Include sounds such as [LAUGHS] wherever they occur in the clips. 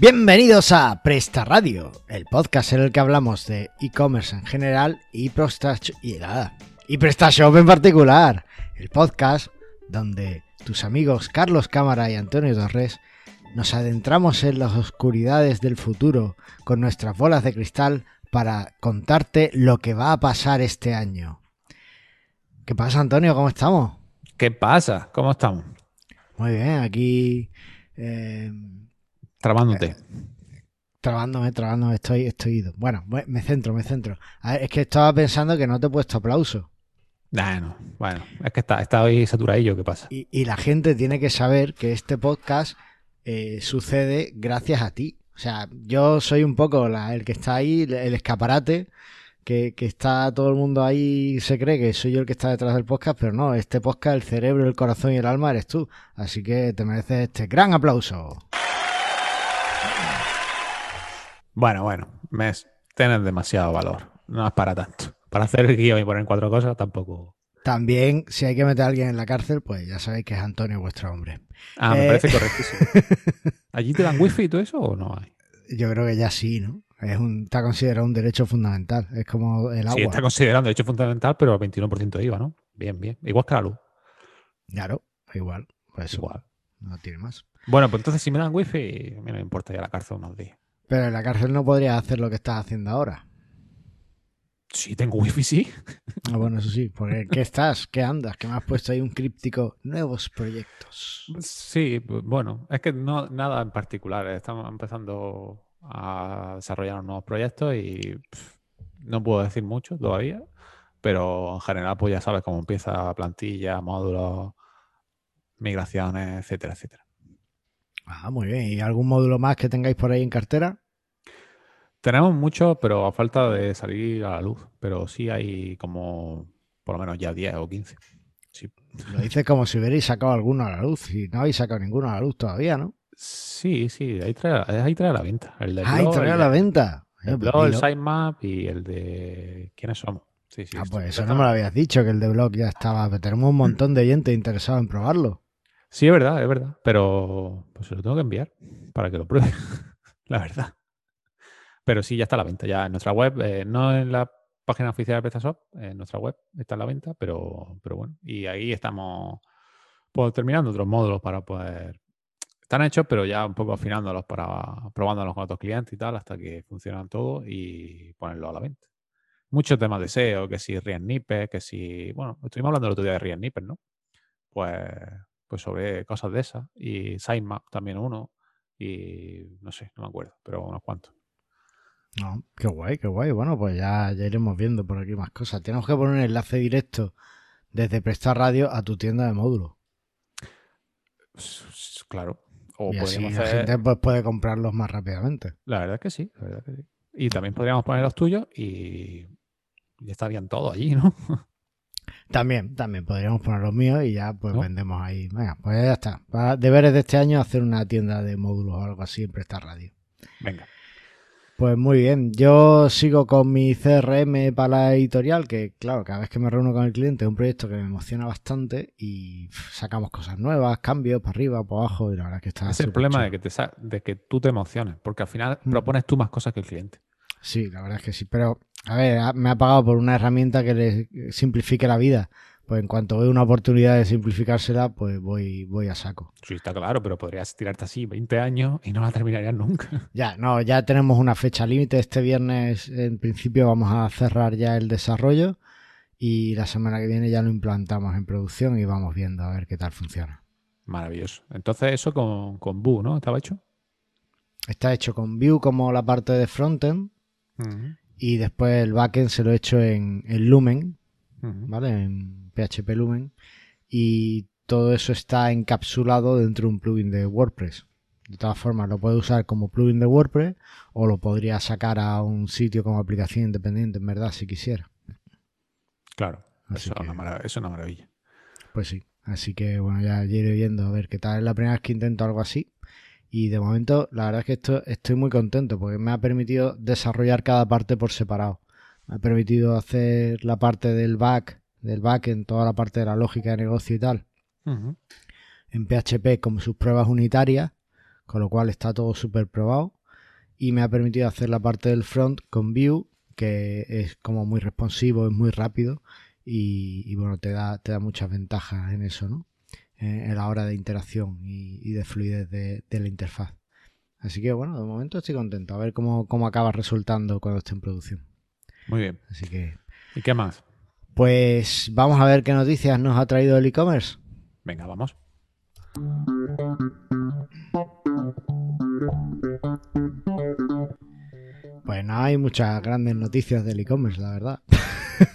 Bienvenidos a Presta Radio, el podcast en el que hablamos de e-commerce en general y PrestaShop y, y PrestaShop en particular. El podcast donde tus amigos Carlos Cámara y Antonio Torres nos adentramos en las oscuridades del futuro con nuestras bolas de cristal para contarte lo que va a pasar este año. ¿Qué pasa, Antonio? ¿Cómo estamos? ¿Qué pasa? ¿Cómo estamos? Muy bien, aquí... Eh, Trabándote. Eh, trabándome, trabándome, estoy, estoy ido. Bueno, me centro, me centro. es que estaba pensando que no te he puesto aplauso. Bueno, bueno, es que está, está hoy saturadillo, ¿qué pasa? Y, la gente tiene que saber que este podcast eh, sucede gracias a ti. O sea, yo soy un poco el que está ahí, el escaparate, que, que, está todo el mundo ahí, se cree que soy yo el que está detrás del podcast, pero no, este podcast, el cerebro, el corazón y el alma eres tú. Así que te mereces este gran aplauso. Bueno, bueno, me, tienes demasiado valor. No es para tanto. Para hacer el guion y poner cuatro cosas tampoco. También, si hay que meter a alguien en la cárcel, pues ya sabéis que es Antonio vuestro hombre. Ah, me eh, parece correctísimo. [LAUGHS] ¿Allí te dan wifi y todo eso o no hay? Yo creo que ya sí, ¿no? Es un, está considerado un derecho fundamental. Es como el agua. Sí, está considerado un derecho fundamental, pero al 21% de IVA, ¿no? Bien, bien. Igual que la luz. Claro, igual. Pues igual. No tiene más. Bueno, pues entonces si me dan wifi, a mí no me importa ir a la cárcel unos días. Pero en la cárcel no podrías hacer lo que estás haciendo ahora. Sí, tengo wifi, sí. Ah, bueno, eso sí. Porque ¿qué estás? ¿Qué andas? ¿Qué me has puesto ahí un críptico? Nuevos proyectos. Sí, bueno, es que no nada en particular. Estamos empezando a desarrollar nuevos proyectos y no puedo decir mucho todavía. Pero en general, pues ya sabes cómo empieza plantilla, módulos, migraciones, etcétera, etcétera. Ah, muy bien. ¿Y algún módulo más que tengáis por ahí en cartera? Tenemos mucho, pero a falta de salir a la luz. Pero sí hay como por lo menos ya 10 o 15. Lo dices como si hubierais sacado alguno a la luz y no habéis sacado ninguno a la luz todavía, ¿no? Sí, sí, ahí trae, ahí trae a la venta. El de ah, ahí trae a la venta. El blog, el sitemap y el de quiénes somos. Sí, sí, ah, pues eso no me lo habías dicho, que el de blog ya estaba. Pero tenemos un montón de gente interesado en probarlo. Sí, es verdad, es verdad. Pero pues se lo tengo que enviar para que lo pruebe. [LAUGHS] la verdad. Pero sí, ya está a la venta. Ya en nuestra web, eh, no en la página oficial de PrestaShop, en nuestra web está a la venta, pero, pero bueno. Y ahí estamos pues, terminando otros módulos para poder. Están hechos, pero ya un poco afinándolos para probándolos con otros clientes y tal, hasta que funcionan todos y ponerlo a la venta. Muchos temas de SEO, que si React que si. Bueno, estuvimos hablando el otro día de React ¿no? Pues pues sobre cosas de esas. Y Sitemap también uno. Y no sé, no me acuerdo, pero unos cuantos. No, qué guay, qué guay. Bueno, pues ya, ya iremos viendo por aquí más cosas. Tenemos que poner un enlace directo desde Prestar Radio a tu tienda de módulos. Claro. O y así la gente pues, puede comprarlos más rápidamente. La verdad que sí, la verdad que sí. Y también podríamos poner los tuyos y ya estarían todos allí, ¿no? [LAUGHS] También, también podríamos poner los míos y ya pues vendemos ahí. Venga, pues ya está. Para deberes de este año hacer una tienda de módulos o algo así en Presta Radio. Venga. Pues muy bien, yo sigo con mi CRM para la editorial, que claro, cada vez que me reúno con el cliente es un proyecto que me emociona bastante y sacamos cosas nuevas, cambios para arriba, para abajo y la verdad que está... Es el problema de que, te, de que tú te emociones, porque al final mm. propones tú más cosas que el cliente. Sí, la verdad es que sí, pero a ver, me ha pagado por una herramienta que le simplifique la vida. Pues en cuanto veo una oportunidad de simplificársela, pues voy, voy a saco. Sí, está claro, pero podrías tirarte así 20 años y no la terminarías nunca. [LAUGHS] Ya, no, ya tenemos una fecha límite. Este viernes, en principio, vamos a cerrar ya el desarrollo y la semana que viene ya lo implantamos en producción y vamos viendo a ver qué tal funciona. Maravilloso. Entonces, eso con, con Vue, ¿no? ¿Estaba hecho? Está hecho con Vue como la parte de frontend y después el backend se lo he hecho en, Lumen, ¿vale? En PHP Lumen. Y todo eso está encapsulado dentro de un plugin de WordPress. De todas formas, lo puedo usar como plugin de WordPress o lo podría sacar a un sitio como aplicación independiente, en verdad, si quisiera. Claro, eso, es una maravilla. Pues sí, así que bueno, ya iré viendo a ver qué tal. Es la primera vez que intento algo así. Y de momento, la verdad es que esto, estoy muy contento porque me ha permitido desarrollar cada parte por separado. Me ha permitido hacer la parte del back, del back en toda la parte de la lógica de negocio y tal. En PHP como sus pruebas unitarias, con lo cual está todo súper probado y me ha permitido hacer la parte del front con Vue, que es como muy responsivo, es muy rápido y, bueno, te da, te da muchas ventajas en eso, ¿no? En, la hora de interacción y, de fluidez de, la interfaz. Así que bueno, de momento estoy contento. A ver cómo, cómo acaba resultando cuando esté en producción. Muy bien. Así que. ¿Y qué más? Pues vamos a ver qué noticias nos ha traído el e-commerce. Venga, vamos. Pues no hay muchas grandes noticias del e-commerce, la verdad. [LAUGHS]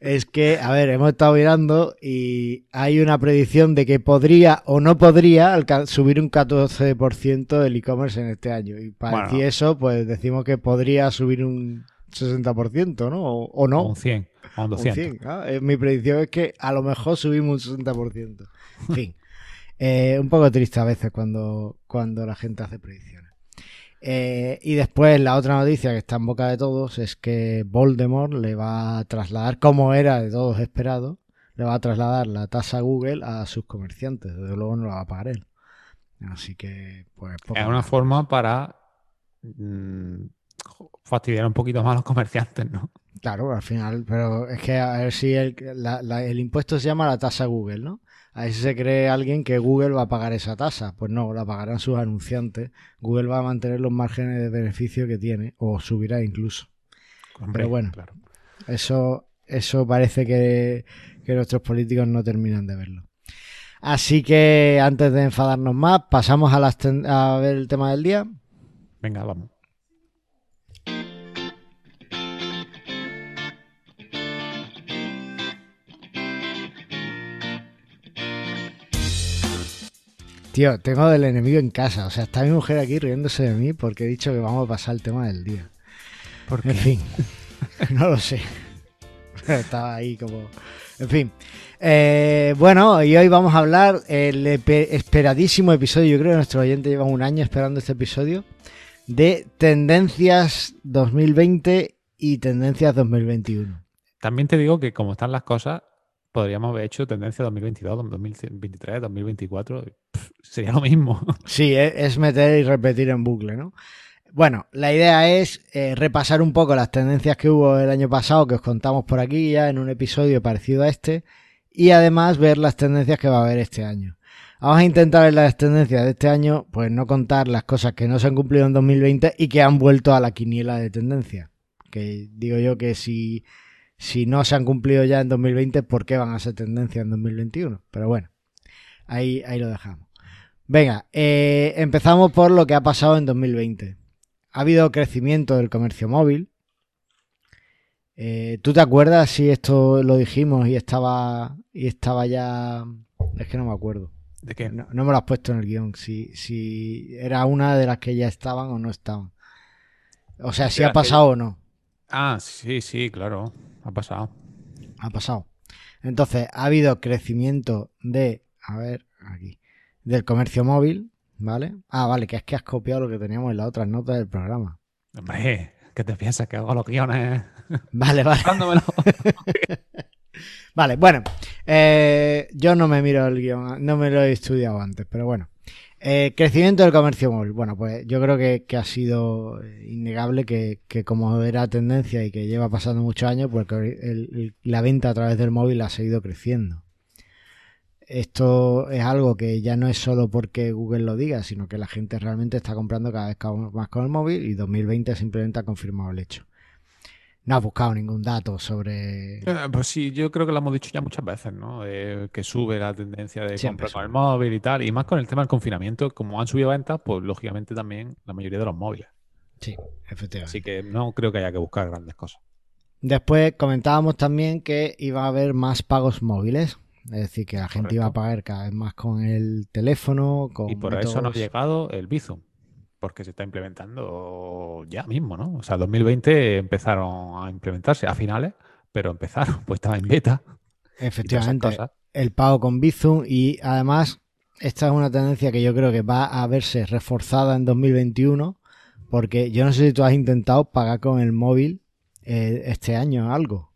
es que, a ver, hemos estado mirando y hay una predicción de que podría o no podría subir un 14% el e-commerce en este año. Y para decir eso, pues decimos que podría subir un 60%, ¿no? O, no. un 100, o un 200. Eh, mi predicción es que a lo mejor subimos un 60%. En fin. Eh, un poco triste a veces cuando, cuando la gente hace predicciones. Eh, y después la otra noticia que está en boca de todos es que Voldemort le va a trasladar, como era de todos esperado, le va a trasladar la tasa Google a sus comerciantes. Desde luego no la va a pagar él. Así que, pues. Es una forma para mm, fastidiar un poquito más a los comerciantes, ¿no? Claro, al final, pero es que a ver si el, el impuesto se llama la tasa Google, ¿no? Ahí se cree alguien que Google va a pagar esa tasa. Pues no, la pagarán sus anunciantes. Google va a mantener los márgenes de beneficio que tiene, o subirá incluso. Pero bueno, eso, eso parece que, nuestros políticos no terminan de verlo. Así que antes de enfadarnos más, pasamos a, las a ver el tema del día. Venga, vamos. Tío, tengo del enemigo en casa. O sea, está mi mujer aquí riéndose de mí porque he dicho que vamos a pasar el tema del día. En fin, [LAUGHS] no lo sé. [LAUGHS] Estaba ahí como... En fin. Eh, bueno, y hoy vamos a hablar el esperadísimo episodio. Yo creo que nuestro oyente lleva un año esperando este episodio. De tendencias 2020 y tendencias 2021. También te digo que como están las cosas, podríamos haber hecho tendencia 2022, 2023, 2024. sería lo mismo. [LAUGHS] Sí, e, es meter y repetir en bucle, ¿no? Bueno, la idea es eh, repasar un poco las tendencias que hubo el año pasado, que os contamos por aquí ya en un episodio parecido a este, y además ver las tendencias que va a haber este año. Vamos a intentar en las tendencias de este año, pues no contar las cosas que no se han cumplido en 2020 y que han vuelto a la quiniela de tendencia. Que digo yo que si si no se han cumplido ya en 2020, ¿por qué van a ser tendencia en 2021? Pero bueno, ahí, ahí lo dejamos. Venga, eh, empezamos por lo que ha pasado en 2020. Ha habido crecimiento del comercio móvil. Eh, ¿Tú te acuerdas si esto lo dijimos y estaba y estaba ya? Es que no me acuerdo. ¿De qué? No, me lo has puesto en el guion. Si, si era una de las que ya estaban o no estaban. O sea, si ha pasado o no. Ah, sí, sí, claro. Ha pasado. Ha pasado. Entonces, ha habido crecimiento de, a ver, aquí, del comercio móvil, ¿vale? Ah, vale, que es que has copiado lo que teníamos en las otras notas del programa. Hombre, ¿qué te piensas que hago los guiones? [LAUGHS] Vale, vale. [LAUGHS] vale, bueno, eh, yo no me miro el guion, no me lo he estudiado antes, pero bueno. Eh, crecimiento del comercio móvil. Bueno, pues yo creo que, ha sido innegable que, como era tendencia y que lleva pasando muchos años, pues la venta a través del móvil ha seguido creciendo. Esto es algo que ya no es solo porque Google lo diga, sino que la gente realmente está comprando cada vez más con el móvil y 2020 simplemente ha confirmado el hecho no ha buscado ningún dato sobre. Eh, pues sí, yo creo que lo hemos dicho ya muchas veces, ¿no? que sube la tendencia de comprar con el móvil y tal. Y más con el tema del confinamiento, como han subido ventas, pues lógicamente también la mayoría de los móviles. Sí, efectivamente. Así que no creo que haya que buscar grandes cosas. Después comentábamos también que iba a haber más pagos móviles. Es decir, que la gente iba a pagar cada vez más con el teléfono. Con y por eso nos ha llegado el Bizum porque se está implementando ya mismo, ¿no? O sea, 2020 empezaron a implementarse a finales, pero empezaron, [LAUGHS] pues estaba en beta. Efectivamente, el pago con Bizum y además esta es una tendencia que yo creo que va a verse reforzada en 2021 porque yo no sé si tú has intentado pagar con el móvil eh, este año algo.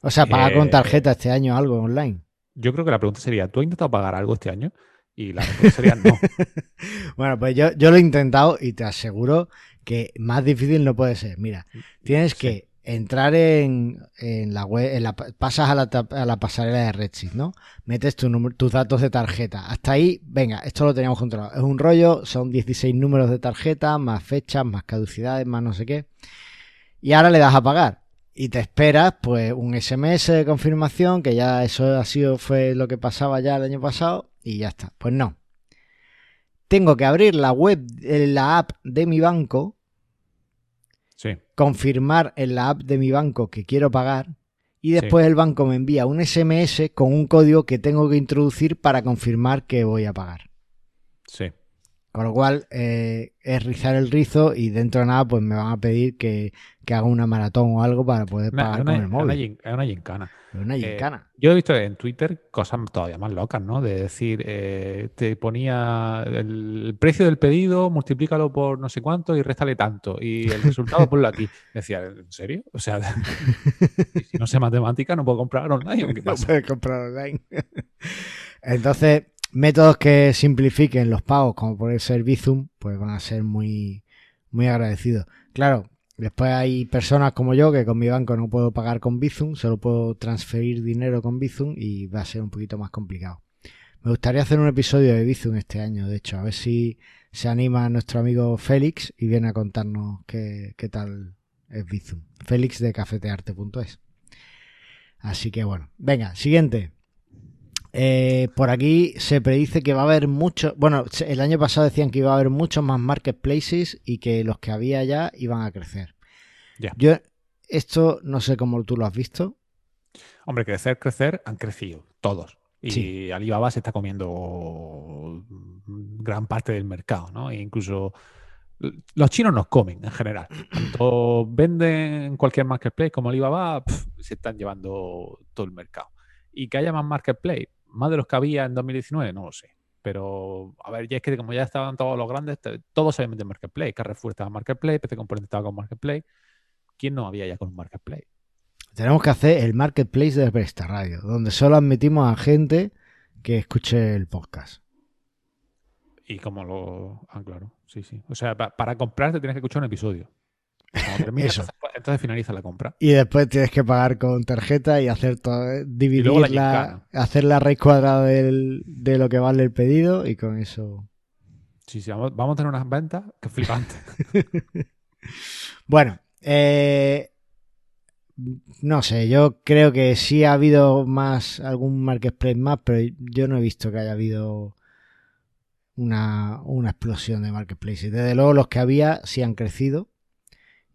O sea, pagar con eh, tarjeta este año algo online. Yo creo que la pregunta sería, ¿tú has intentado pagar algo este año? Y la respuesta sería no. [LAUGHS] bueno, pues yo, yo lo he intentado y te aseguro que más difícil no puede ser. Mira, tienes que entrar en, la web, la, pasas a la, a la, pasarela de Redshift, ¿no? Metes tu tus datos de tarjeta. Hasta ahí, venga, esto lo teníamos controlado. Es un rollo, son 16 números de tarjeta, más fechas, más caducidades, más no sé qué. Y ahora le das a pagar. Y te esperas, pues, un SMS de confirmación, que ya eso ha sido, fue lo que pasaba ya el año pasado, y ya está. Pues no. Tengo que abrir la web, la app de mi banco, confirmar en la app de mi banco que quiero pagar y después el banco me envía un SMS con un código que tengo que introducir para confirmar que voy a pagar. Sí. Con lo cual eh, es rizar el rizo y dentro de nada pues me van a pedir que, haga una maratón o algo para poder pagar con el móvil. Es una gincana. Una eh, yo he visto en Twitter cosas todavía más locas, ¿no? De decir, eh, te ponía el precio del pedido, multiplícalo por no sé cuánto y réstale tanto. Y el [LAUGHS] resultado ponlo aquí. Decía, ¿en serio? O sea, [LAUGHS] si no sé matemática no puedo comprar online. ¿qué No puedes comprar online. [LAUGHS] Entonces, métodos que simplifiquen los pagos, como puede ser Bizum, pues van a ser muy, muy agradecidos. Claro, Después hay personas como yo que con mi banco no puedo pagar con Bizum, solo puedo transferir dinero con Bizum y va a ser un poquito más complicado. Me gustaría hacer un episodio de Bizum este año, de hecho, a ver si se anima nuestro amigo Félix y viene a contarnos qué, tal es Bizum. Félix de cafetearte.es. Así que bueno, venga, siguiente. Eh, por aquí se predice que va a haber muchos. Bueno, el año pasado decían que iba a haber muchos más marketplaces y que los que había ya iban a crecer. Yo, esto no sé cómo tú lo has visto. Hombre, crecer, crecer, han crecido todos. Y Alibaba se está comiendo gran parte del mercado, ¿no? E incluso los chinos nos comen en general. Tanto venden cualquier marketplace como Alibaba, se están llevando todo el mercado. Y que haya más marketplace, más de los que había en 2019, no lo sé. Pero, a ver, ya es que como ya estaban todos los grandes, todos se de Marketplace. Carrefour estaba en Marketplace, PC Componente estaba con Marketplace. ¿Quién no había ya con un Marketplace? Tenemos que hacer el Marketplace de Presta Radio, donde solo admitimos a gente que escuche el podcast. Y como lo. Ah, claro, sí, sí. O sea, para comprarte tienes que escuchar un episodio. [LAUGHS] Entonces, finaliza la compra. Y después tienes que pagar con tarjeta y hacer todo, eh, dividir la, hacer la raíz cuadrada de lo que vale el pedido y con eso. Sí, sí, vamos, a tener unas ventas que flipante. [LAUGHS] bueno, eh, no sé, yo creo que sí ha habido más, algún marketplace más, pero yo no he visto que haya habido una, una explosión de marketplaces. Desde luego los que había sí han crecido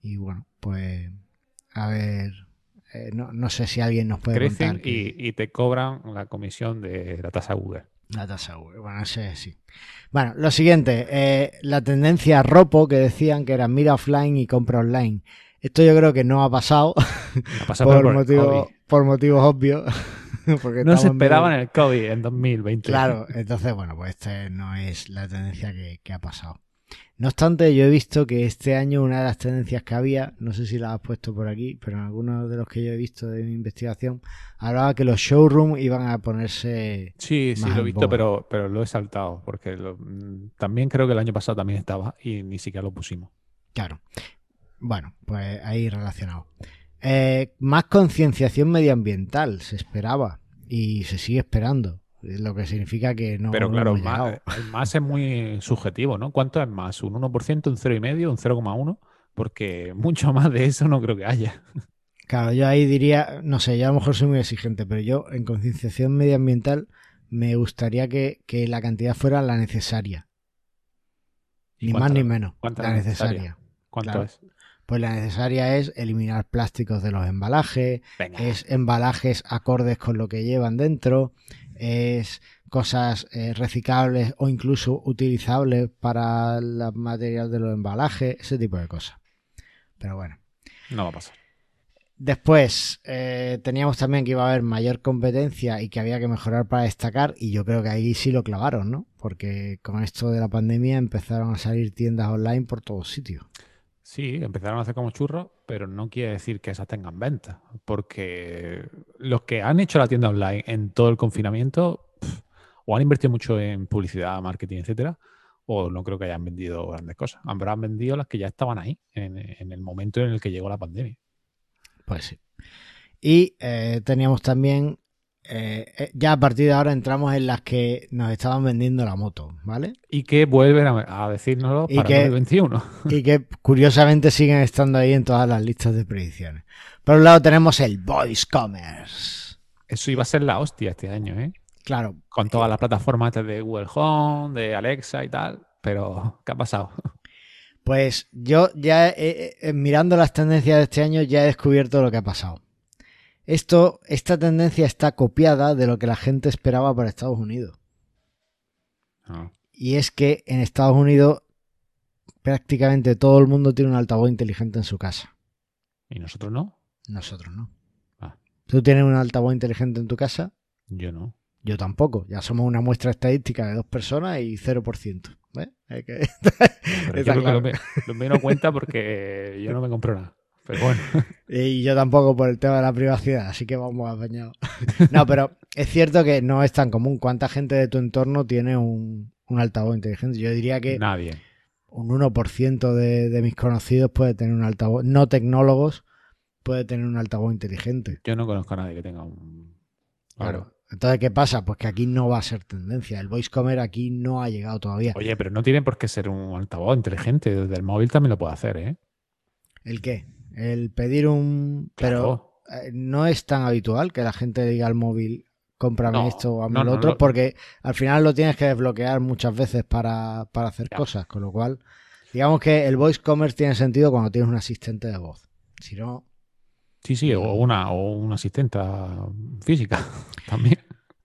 y bueno, pues a ver, eh, no, sé si alguien nos puede contar. Y, te cobran la comisión de la tasa Google. La tasa Google, bueno, sé, sí. Bueno, lo siguiente, eh, la tendencia ropo que decían que era mira offline y compra online. Esto yo creo que no ha pasado, por, por, motivos obvios. [LAUGHS] Porque no se esperaba en el COVID en 2020. Claro, entonces, bueno, pues esta no es la tendencia que ha pasado. No obstante, yo he visto que este año una de las tendencias que había, no sé si la has puesto por aquí, pero en algunos de los que yo he visto de mi investigación, hablaba que los showrooms iban a ponerse. Sí, sí, lo he visto, pero, pero lo he saltado, porque también creo que el año pasado también estaba y ni siquiera lo pusimos. Claro. Bueno, pues ahí relacionado. Eh, más concienciación medioambiental se esperaba y se sigue esperando. Lo que significa que no. Pero claro, más, más, es muy subjetivo, ¿no? ¿Cuánto es más? ¿Un 1%, un 0,5%, un 0,1%? Porque [LAUGHS] mucho más de eso no creo que haya. Claro, yo ahí diría, no sé, yo a lo mejor soy muy exigente, pero yo en concienciación medioambiental me gustaría que, la cantidad fuera la necesaria. Ni más ni menos. La necesaria. ¿Cuánto es? Pues la necesaria es eliminar plásticos de los embalajes, es embalajes acordes con lo que llevan dentro, es cosas eh, reciclables o incluso utilizables para el material de los embalajes, ese tipo de cosas. Pero bueno. No va a pasar. Después, eh, teníamos también que iba a haber mayor competencia y que había que mejorar para destacar, y yo creo que ahí sí lo clavaron, ¿no? Porque con esto de la pandemia empezaron a salir tiendas online por todos sitios. Sí, empezaron a hacer como churros, pero no quiere decir que esas tengan venta, porque los que han hecho la tienda online en todo el confinamiento, o han invertido mucho en publicidad, marketing, etcétera, o no creo que hayan vendido grandes cosas. Habrán vendido las que ya estaban ahí, en, en el momento en el que llegó la pandemia. Pues sí. Y eh, teníamos también, eh, eh, ya a partir de ahora entramos en las que nos estaban vendiendo la moto, ¿vale? Y que vuelven a, a decírnoslo Y para que- 2021. Y que curiosamente siguen estando ahí en todas las listas de predicciones. Por un lado tenemos el Voice Commerce. Eso iba a ser la hostia este año, ¿eh? Claro, Con todas las plataformas de Google Home, de Alexa y tal. Pero, ¿qué ha pasado? pues yo ya eh, eh, mirando las tendencias de este año ya he descubierto lo que ha pasado. Esto, esta tendencia está copiada de lo que la gente esperaba para Estados Unidos. No. Y es que en Estados Unidos prácticamente todo el mundo tiene un altavoz inteligente en su casa. ¿Y nosotros no? Nosotros no. Ah. ¿Tú tienes un altavoz inteligente en tu casa? Yo no. Yo tampoco. Ya somos una muestra estadística de dos personas y 0%. ¿ves? Hay que- Pero [LAUGHS] Está yo creo claro. que lo, me, lo me no cuenta porque yo no me compro nada. Pero bueno. [LAUGHS] Y yo tampoco por el tema de la privacidad, así que vamos apañados. [LAUGHS] No, pero es cierto que no es tan común. ¿Cuánta gente de tu entorno tiene un, un altavoz inteligente? Yo diría que Nadie. un 1% de, de mis conocidos puede tener un altavoz, no tecnólogos, puede tener un altavoz inteligente. Yo no conozco a nadie que tenga un. Claro. Entonces, ¿qué pasa? Pues que aquí no va a ser tendencia. El voice comer aquí no ha llegado todavía. Oye, pero no tiene por qué ser un altavoz inteligente. Desde el móvil también lo puede hacer, ¿eh? ¿El qué? El pedir un... Pero eh, no es tan habitual que la gente diga al móvil, cómprame No, esto o hazme no, lo otro, no. porque al final lo tienes que desbloquear muchas veces para, para hacer cosas, con lo cual, digamos que el voice commerce tiene sentido cuando tienes un asistente de voz. Si no, Sí, sí, o una, o una asistenta física [LAUGHS] también.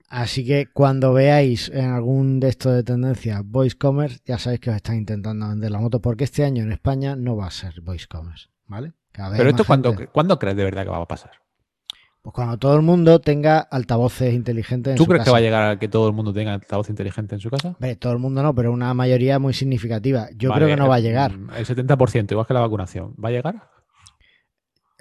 Así que cuando veáis en algún de estos de tendencia Voice Commerce, ya sabéis que os están intentando vender la moto, porque este año en España no va a ser Voice Commerce, ¿vale? Pero esto, ¿cuándo, gente- ¿cuándo crees de verdad que va a pasar? Pues cuando todo el mundo tenga altavoces inteligentes en ¿Tú su crees casa. que va a llegar a que todo el mundo tenga altavoz inteligente en su casa? Todo el mundo no, pero una mayoría muy significativa. Yo Vale, creo que no va a eh, llegar. mm, El 70%, igual que la vacunación. ¿Va a llegar?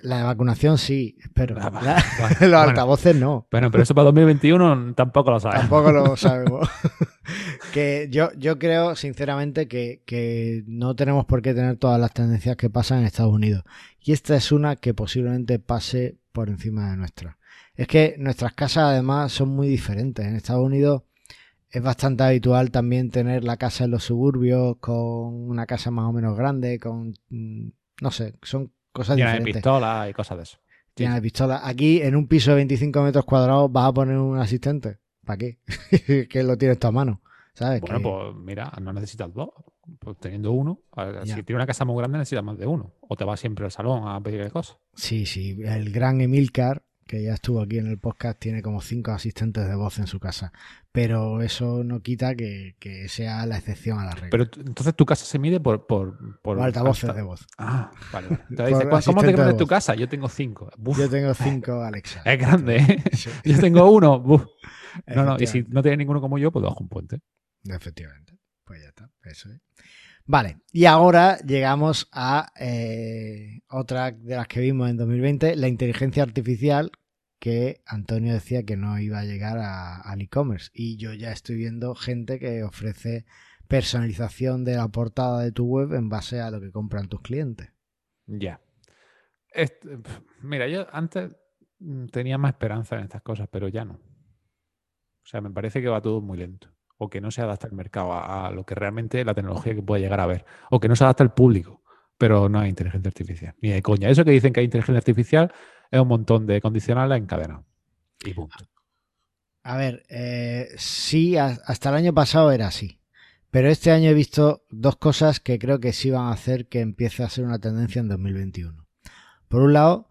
La vacunación sí, pero Ah, la- [LAUGHS] los altavoces no. Bueno, pero eso para 2021 tampoco lo sabes. Tampoco lo sabemos. [LAUGHS] que yo, yo creo, sinceramente, que, que no tenemos por qué tener todas las tendencias que pasan en Estados Unidos. Y esta es una que posiblemente pase por encima de nuestra. Es que nuestras casas, además, son muy diferentes. En Estados Unidos es bastante habitual también tener la casa en los suburbios, con una casa más o menos grande, con. No sé, son cosas Llena de diferentes. pistolas y cosas de eso. Llena sí. de pistolas. Aquí, en un piso de 25 metros cuadrados, vas a poner un asistente. ¿Para qué? [LAUGHS] que lo tienes tú a mano. ¿Sabes? Bueno, Que- pues mira, no necesitas dos. Pues teniendo uno, ver, si tienes una casa muy grande necesitas más de uno. O te vas siempre al salón a pedirle cosas. Sí, sí. El gran Emilcar, que ya estuvo aquí en el podcast, tiene como cinco asistentes de voz en su casa. Pero eso no quita que, que sea la excepción a la regla. Pero entonces tu casa se mide por... por, por altavoces alta- de voz. Ah, vale, [LAUGHS] dices, "¿Cu- ¿cómo te crees tu casa? Yo tengo cinco. Buf, Yo tengo cinco Alexa. [LAUGHS] es grande, ¿eh? Sí, Yo tengo uno. Buf. [LAUGHS] No, no, y si no tienes ninguno como yo, pues bajo un puente. Efectivamente. Pues ya está. Eso es. Vale, y ahora llegamos a eh, otra de las que vimos en 2020, la inteligencia artificial, que Antonio decía que no iba a llegar al e-commerce. Y yo ya estoy viendo gente que ofrece personalización de la portada de tu web en base a lo que compran tus clientes. Ya. Mira, yo antes mm, tenía más esperanza en estas cosas, pero ya no. O sea, me parece que va todo muy lento. O que no se adapta el mercado a, a lo que realmente la tecnología que puede llegar a ver. O que no se adapta el público. Pero no hay inteligencia artificial. Ni de coña. Eso que dicen que hay inteligencia artificial es un montón de condicionales encadenados. Y punto. A ver, eh, sí, hasta el año pasado era así. Pero este año he visto dos cosas que creo que sí van a hacer que empiece a ser una tendencia en 2021. Por un lado,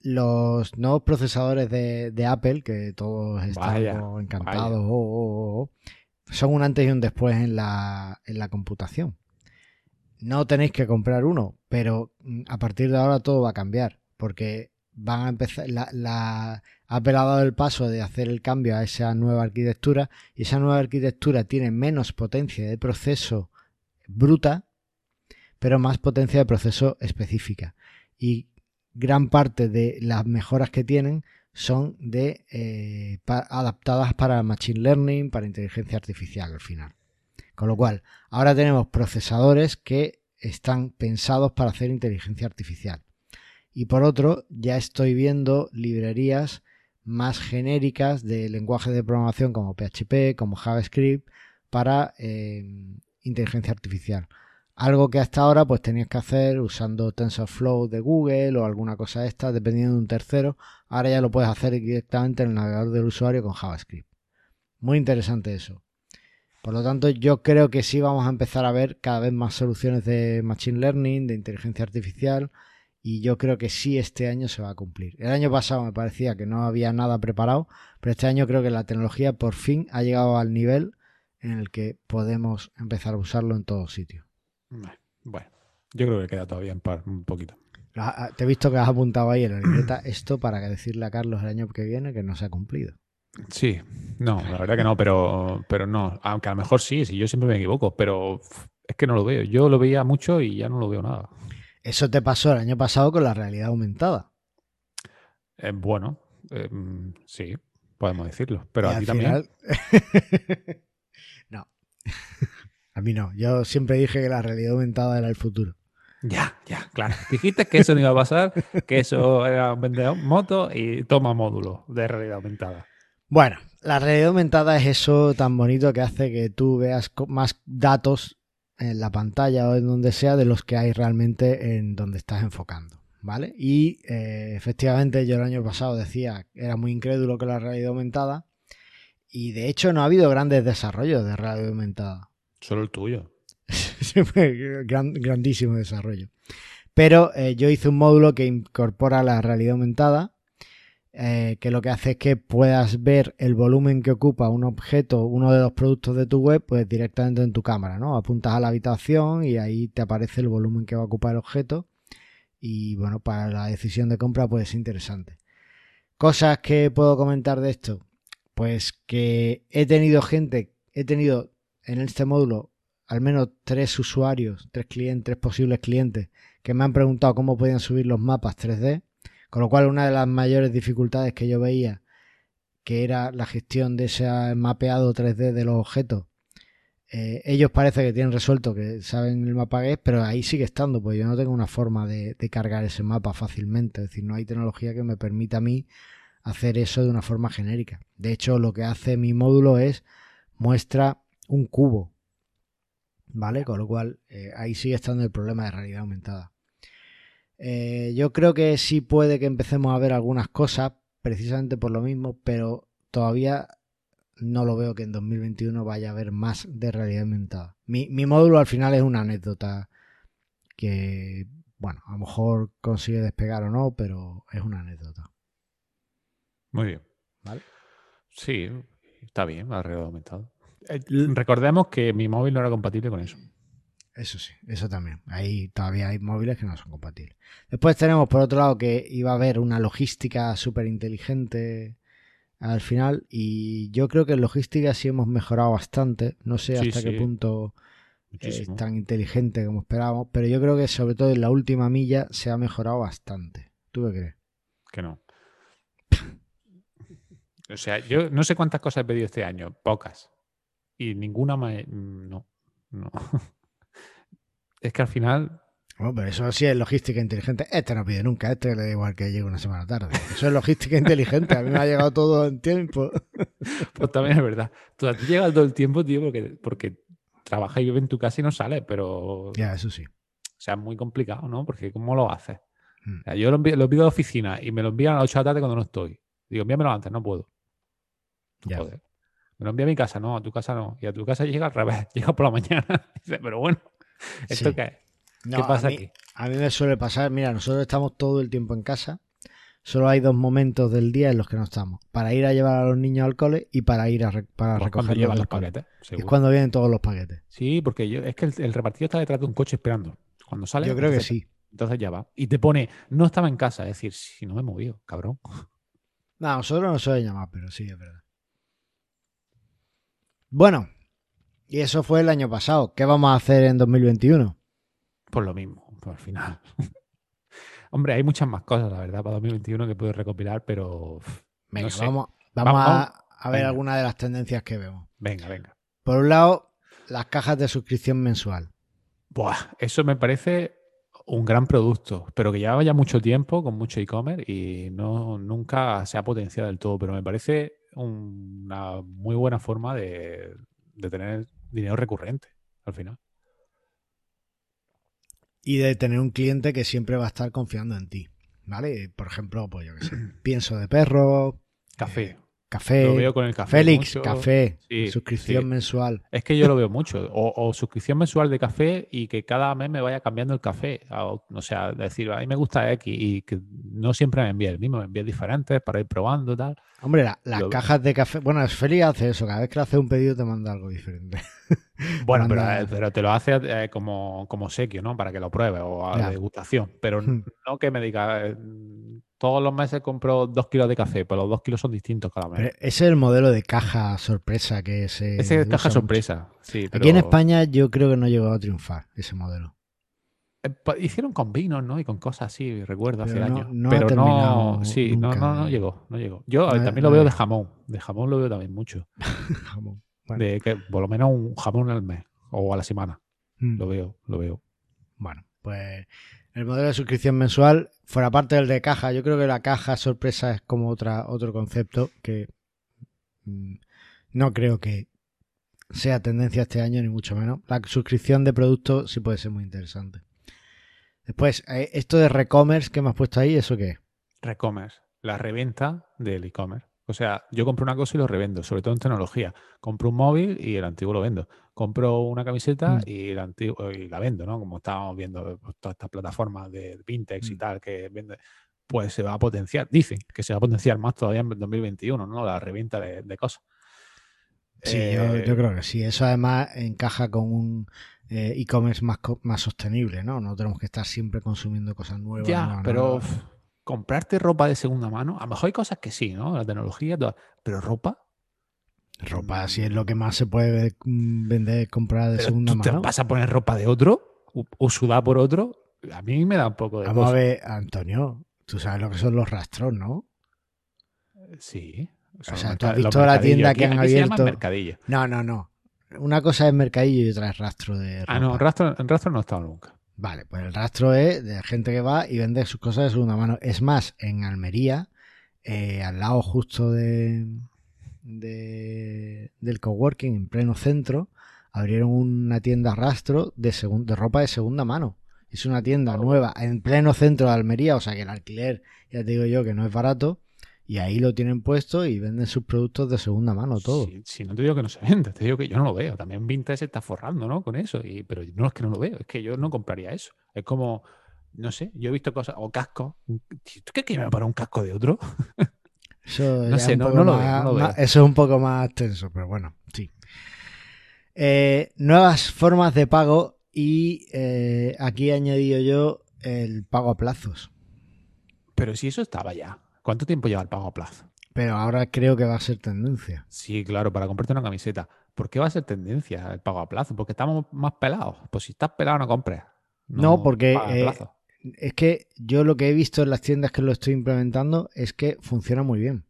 los nuevos procesadores de, de Apple, que todos estamos Vaya, encantados, oh, oh, oh, oh, son un antes y un después en la, en la computación. No tenéis que comprar uno, pero mm, a partir de ahora todo va a cambiar, porque van a empezar, la, la, ha dado el paso de hacer el cambio a esa nueva arquitectura y esa nueva arquitectura tiene menos potencia de proceso bruta, pero más potencia de proceso específica. Y gran parte de las mejoras que tienen son de eh, adaptadas para machine learning, para inteligencia artificial al final. Con lo cual, ahora tenemos procesadores que están pensados para hacer inteligencia artificial. Y por otro, ya estoy viendo librerías más genéricas de lenguajes de programación como PHP, como JavaScript, para eh, inteligencia artificial. Algo que hasta ahora pues tenías que hacer usando TensorFlow de Google o alguna cosa esta, dependiendo de un tercero. Ahora ya lo puedes hacer directamente en el navegador del usuario con JavaScript. Muy interesante eso. Por lo tanto, yo creo que sí vamos a empezar a ver cada vez más soluciones de Machine Learning, de inteligencia artificial, y yo creo que sí este año se va a cumplir. El año pasado me parecía que no había nada preparado, pero este año creo que la tecnología por fin ha llegado al nivel en el que podemos empezar a usarlo en todos sitios. Bueno, yo creo que queda todavía en par, un poquito. Te he visto que has apuntado ahí en la libreta [CLEARS THROAT] esto para decirle a Carlos el año que viene que no se ha cumplido. Sí, no, la verdad que no, pero, pero no. Aunque a lo mejor sí, si yo siempre me equivoco, pero es que no lo veo. Yo lo veía mucho y ya no lo veo nada. Eso te pasó el año pasado con la realidad aumentada. Eh, bueno, em, sí, podemos decirlo. Pero a ti también. [LAUGHS] no. [LAUGHS] a mí no. Yo siempre dije que la realidad aumentada era el futuro. Ya, ya, claro. Dijiste que eso no iba a pasar, que eso era un vendedor moto y toma módulo de realidad aumentada. Bueno, la realidad aumentada es eso tan bonito que hace que tú veas más datos en la pantalla o en donde sea de los que hay realmente en donde estás enfocando. ¿Vale? Y eh, efectivamente yo el año pasado decía que era muy incrédulo con la realidad aumentada y de hecho no ha habido grandes desarrollos de realidad aumentada. Solo el tuyo. [LAUGHS] grandísimo desarrollo. Pero eh, yo hice un módulo que incorpora la realidad aumentada eh, que lo que hace es que puedas ver el volumen que ocupa un objeto, uno de los productos de tu web, pues directamente en tu cámara, ¿no? Apuntas a la habitación y ahí te aparece el volumen que va a ocupar el objeto. Y bueno, para la decisión de compra, pues es interesante. Cosas que puedo comentar de esto. Pues que he tenido gente, he tenido en este módulo al menos tres usuarios, tres clientes, tres posibles clientes que me han preguntado cómo podían subir los mapas 3D con lo cual, una de las mayores dificultades que yo veía, que era la gestión de ese mapeado 3D de los objetos, eh, ellos parece que tienen resuelto, que saben el mapa que es, pero ahí sigue estando, pues yo no tengo una forma de, cargar ese mapa fácilmente. Es decir, no hay tecnología que me permita a mí hacer eso de una forma genérica. De hecho, lo que hace mi módulo es muestra un cubo, ¿vale? Con lo cual, eh, ahí sigue estando el problema de realidad aumentada. Eh, yo creo que sí puede que empecemos a ver algunas cosas, precisamente por lo mismo, pero todavía no lo veo que en 2021 vaya a haber más de realidad aumentada. Mi, módulo al final es una anécdota que, bueno, a lo mejor consigue despegar o no, pero es una anécdota. Muy bien. ¿Vale? Sí, está bien, la realidad aumentada. Eh, recordemos que mi móvil no era compatible con eso. Eso sí, eso también. Ahí todavía hay móviles que no son compatibles. Después tenemos por otro lado que iba a haber una logística súper inteligente al final y yo creo que en logística sí hemos mejorado bastante. No sé hasta qué punto es tan inteligente como esperábamos, pero yo creo que sobre todo en la última milla se ha mejorado bastante. ¿Tú qué crees? Que no. [LAUGHS] o sea, yo no sé cuántas cosas he pedido este año, pocas. Y ninguna me... No, no. [LAUGHS] es que al final. Bueno, pero eso sí es logística inteligente. Este no pide nunca, este le da igual que llegue una semana tarde. Eso es logística [LAUGHS] inteligente. A mí me ha llegado todo en tiempo. [LAUGHS] Pues también es verdad. Tú, a ti llega todo el tiempo, tío, porque, porque trabaja y vive en tu casa y no sale, pero. Ya, eso sí. O sea, es muy complicado, ¿no? Porque ¿cómo lo haces? Hmm. yo lo, pido de oficina y me lo envían a las 8 de la tarde cuando no estoy. Digo, envíamelo antes, no puedo. ya. Me lo envía a mi casa, no, a tu casa no. Y a tu casa llega al revés, [LAUGHS] llega por la mañana. [LAUGHS] pero bueno. ¿Esto qué ¿Qué pasa aquí? A mí me suele pasar, mira, nosotros estamos todo el tiempo en casa. Solo hay dos momentos del día en los que no estamos. Para ir a llevar a los niños al cole y para ir a para recoger los paquetes. Es cuando vienen todos los paquetes. Sí, porque yo, es que el, repartido está detrás de un coche esperando. Cuando sale. Yo creo que sí. Entonces ya va. Y te pone, no estaba en casa. Es decir, si no me he movido, cabrón. No, nosotros no suele llamar, pero sí, es verdad. Bueno, y eso fue el año pasado. ¿Qué vamos a hacer en 2021? Pues lo mismo, pues al final. [LAUGHS] Hombre, hay muchas más cosas, la verdad, para 2021 que puedo recopilar, pero Venga, No sé. vamos, vamos Vamos, a, a ver algunas de las tendencias que vemos. Venga, venga. Por un lado, las cajas de suscripción mensual. Buah, eso me parece un gran producto, pero que llevaba ya mucho tiempo con mucho e-commerce y no, nunca se ha potenciado del todo, pero me parece una muy buena forma de, de tener dinero recurrente al final. Y de tener un cliente que siempre va a estar confiando en ti. ¿Vale? Por ejemplo, pues yo qué sé, [CLEARS THROAT] pienso de perro, Café. Eh, café, Lo veo con el café. Félix, mucho. café, Sí, suscripción sí. mensual. Es que yo lo veo mucho. O, o suscripción mensual de café y que cada mes me vaya cambiando el café. O, o sea, decir, a mí me gusta X y que no siempre me envíe el mismo, me envíe diferentes para ir probando y tal. Hombre, la- las Lo- cajas de café. Bueno, Félix hace eso. Cada vez que le hace un pedido te manda algo diferente. [LAUGHS] Bueno, pero, eh, pero te lo hace eh, como, como sequio, ¿no? Para que lo pruebes o a Ya. degustación. Pero Hmm. no que me diga, eh, todos los meses compro dos kilos de café, pero los dos kilos son distintos cada mes. Pero ese es el modelo de caja sorpresa que se. Ese es caja mucho. sorpresa. Sí, Aquí en España yo creo que no llegó a triunfar ese modelo. eh, hicieron con vinos, ¿no? Y con cosas así, recuerdo, hace no- años. no ha pero no, terminado sí, no, nunca no, no de- llegó, no llegó. Yo eh, No- también no lo veo de jamón. De jamón lo veo también mucho. [LAUGHS] Jamón. Bueno. De que por lo menos un jamón al mes o a la semana. Mm. Lo veo, lo veo. Bueno, pues el modelo de suscripción mensual, fuera parte del de caja, yo creo que la caja sorpresa es como otra, otro concepto que mm, no creo que sea tendencia este año, ni mucho menos. La suscripción de productos sí puede ser muy interesante. Después, eh, esto de recommerce que me has puesto ahí, ¿eso qué es? Recommerce, la reventa del e-commerce. O sea, yo compro una cosa y lo revendo, sobre todo en tecnología. Compro un móvil y el antiguo lo vendo. Compro una camiseta Mm. y, el antiguo, y la vendo, ¿no? Como estábamos viendo pues, todas estas plataformas de Vintex y Mm. tal que vende, pues se va a potenciar. Dicen que se va a potenciar más todavía en 2021, ¿no? La reventa de, de cosas. Sí, yo, Eh, yo creo que sí. Eso además encaja con un eh, e-commerce más, más sostenible, ¿no? No tenemos que estar siempre consumiendo cosas nuevas. Ya, nuevas, pero nuevas. Comprarte ropa de segunda mano, a lo mejor hay cosas que sí, ¿no? La tecnología, pero ropa. Ropa, si es lo que más se puede mm, vender, comprar de Pero segunda tú te mano. vas a poner ropa de otro o, o sudar por otro. A mí me da un poco de Vamos a ver, Antonio, tú sabes lo que son los rastros, ¿no? Sí. O sea, tú has visto la tienda que han se abierto. mercadillo. No, no, no. Una cosa es mercadillo y otra es rastro de ropa. Ah, no, rastro, en rastro no he estado nunca. Vale, pues el rastro es de gente que va y vende sus cosas de segunda mano. Es más, en Almería, eh, al lado justo de, de- del coworking, en pleno centro, abrieron una tienda rastro de, segun- de ropa de segunda mano. Es una tienda nueva en pleno centro de Almería, o sea que el alquiler, ya te digo yo, que no es barato. Y ahí lo tienen puesto y venden sus productos de segunda mano, todo. Si, si no te digo que no se vende, te digo que yo no lo veo. También Vintage se está forrando, ¿no? Con eso. Y, pero no es que no lo veo, es que yo no compraría eso. Es como, no sé, yo he visto cosas, o cascos. ¿Tú crees que me voy a poner un casco de otro? [LAUGHS] Eso, No sé, no- lo veo, más- no lo más- veo. eso es un poco más tenso, pero bueno, sí. Eh, nuevas formas de pago y eh, aquí he añadido yo el pago a plazos. Pero si eso estaba ya. ¿Cuánto tiempo lleva el pago a plazo? Pero ahora creo que va a ser tendencia. Sí, claro, para comprarte una camiseta. ¿Por qué va a ser tendencia el pago a plazo? Porque estamos más pelados. Pues si estás pelado, no compres. No, porque, eh, plazo. Es que yo lo que he visto en las tiendas que lo estoy implementando es que funciona muy bien.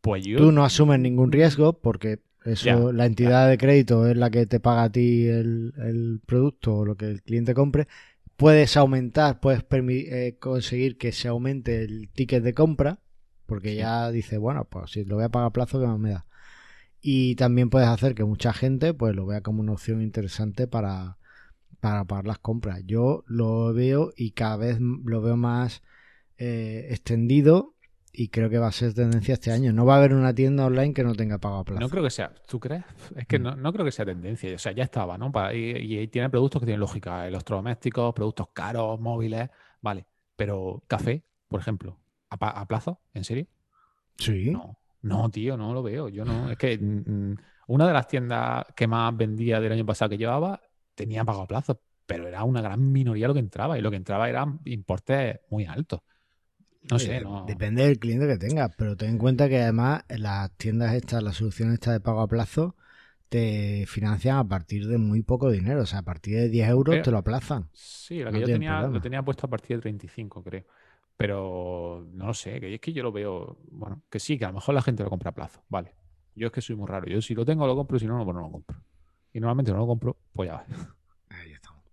Pues yo. Tú no asumes ningún riesgo porque eso, la entidad de crédito es la que te paga a ti el, el producto o lo que el cliente compre. Puedes aumentar, puedes eh, conseguir que se aumente el ticket de compra, porque Sí. ya dice, bueno, pues si lo voy a pagar a plazo, ¿qué más me da? Y también puedes hacer que mucha gente pues lo vea como una opción interesante para, para pagar las compras. Yo lo veo y cada vez lo veo más eh, extendido y creo que va a ser tendencia este año. No va a haber una tienda online que no tenga pago a plazo. No creo que sea. ¿Tú crees? Es que Mm. no, no creo que sea tendencia. O sea, ya estaba, ¿no? Para- y, y tiene productos que tienen lógica. Electrodomésticos, productos caros, móviles. Vale. Pero café, por ejemplo, ¿a, plazo? ¿En serio? Sí. No. No, tío, no lo veo. Yo no. Es que mm, una de las tiendas que más vendía del año pasado que llevaba tenía pago a plazo. Pero era una gran minoría lo que entraba. Y lo que entraba eran importes muy altos. No Oye, sé, de- no. Depende del cliente que tengas, pero ten en cuenta que además las tiendas estas, las soluciones estas de pago a plazo, te financian a partir de muy poco dinero. O sea, a partir de 10 euros Pero- te lo aplazan. Sí, la No que yo tenía, lo tenía puesto a partir de 35, creo. Pero no lo sé, que es que yo lo veo, bueno, que sí, que a lo mejor la gente lo compra a plazo, vale. Yo es que soy muy raro. Yo si lo tengo lo compro, si no, pues no lo compro. Y normalmente no lo compro, pues ya va.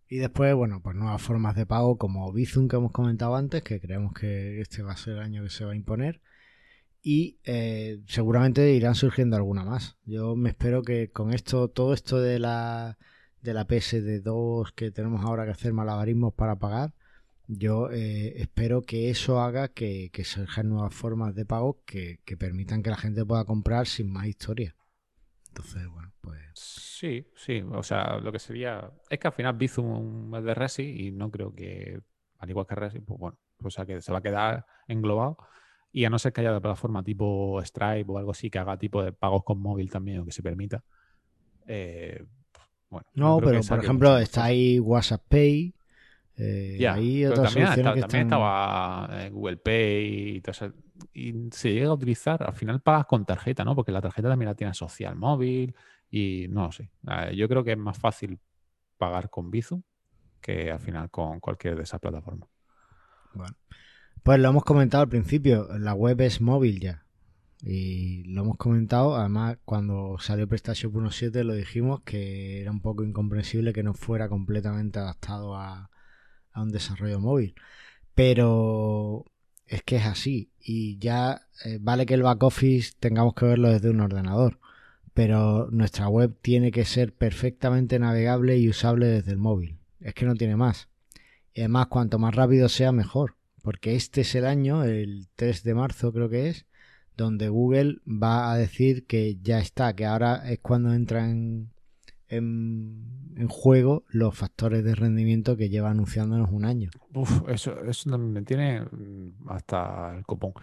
Y después, bueno, pues nuevas formas de pago como Bizum que hemos comentado antes, que creemos que este va a ser el año que se va a imponer. Y eh, seguramente irán surgiendo alguna más. Yo me espero que con esto, todo esto de la, de la PSD2 que tenemos ahora que hacer malabarismos para pagar, yo eh, espero que eso haga que, que surjan nuevas formas de pago que, que permitan que la gente pueda comprar sin más historia. Entonces, bueno, pues. Sí, sí. O sea, lo que sería. Es que al final Bizum es de Resi y no creo que, al igual que Resi, pues bueno, o sea que se va a quedar englobado. Y a no ser que haya de plataforma tipo Stripe o algo así que haga tipo de pagos con móvil también o que se permita. Eh, bueno, No, pero por ejemplo está ahí WhatsApp Pay. eh, Ya, hay pero otras también, soluciones está- que también están- estaba eh, Google Pay y todo eso. Y se llega a utilizar, al final pagas con tarjeta, ¿no? Porque la tarjeta también la tiene asociada al móvil y no sé. Eh, Yo creo que es más fácil pagar con Bizum que al final con cualquier de esas plataformas. Bueno, pues lo hemos comentado al principio, la web es móvil ya. Y lo hemos comentado, además cuando salió PrestaShop 1.7 lo dijimos que era un poco incomprensible que no fuera completamente adaptado a, a un desarrollo móvil. Pero es que es así. Y ya eh, vale que el back office tengamos que verlo desde un ordenador. Pero nuestra web tiene que ser perfectamente navegable y usable desde el móvil. Es que no tiene más. Y además, cuanto más rápido sea, mejor. Porque este es el año, el 3 de marzo creo que es, donde Google va a decir que ya está, que ahora es cuando entran en, en, en juego los factores de rendimiento que lleva anunciándonos un año. Uf, eso, eso me tiene mm, hasta el copón.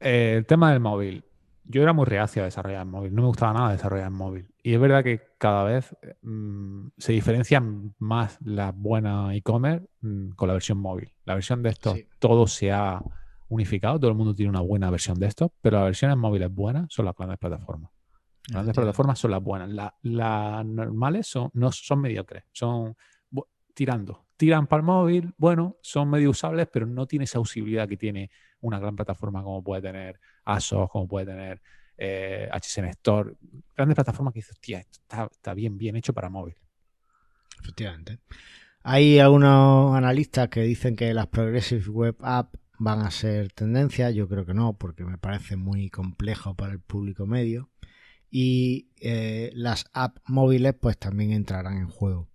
Eh, el tema del móvil. Yo era muy reacio a desarrollar en móvil. No me gustaba nada desarrollar en móvil. Y es verdad que cada vez mm, se diferencian más las buenas e-commerce mm, con la versión móvil. La versión de estos, Sí. todo se ha unificado. Todo el mundo tiene una buena versión de estos. Pero las versiones móviles buenas son las grandes plataformas. Las grandes plataformas son las buenas. La- Las normales son, no son mediocres. Son tirando. Tiran para el móvil, bueno, son medio usables, pero no tiene esa usabilidad que tiene una gran plataforma como puede tener ASOS, como puede tener eh, HSN Store. Grandes plataformas que dices, hostia, esto está, está bien, bien hecho para móvil. Efectivamente. Hay algunos analistas que dicen que las Progressive Web App van a ser tendencia. Yo creo que no, porque me parece muy complejo para el público medio. Y eh, las app móviles pues también entrarán en juego.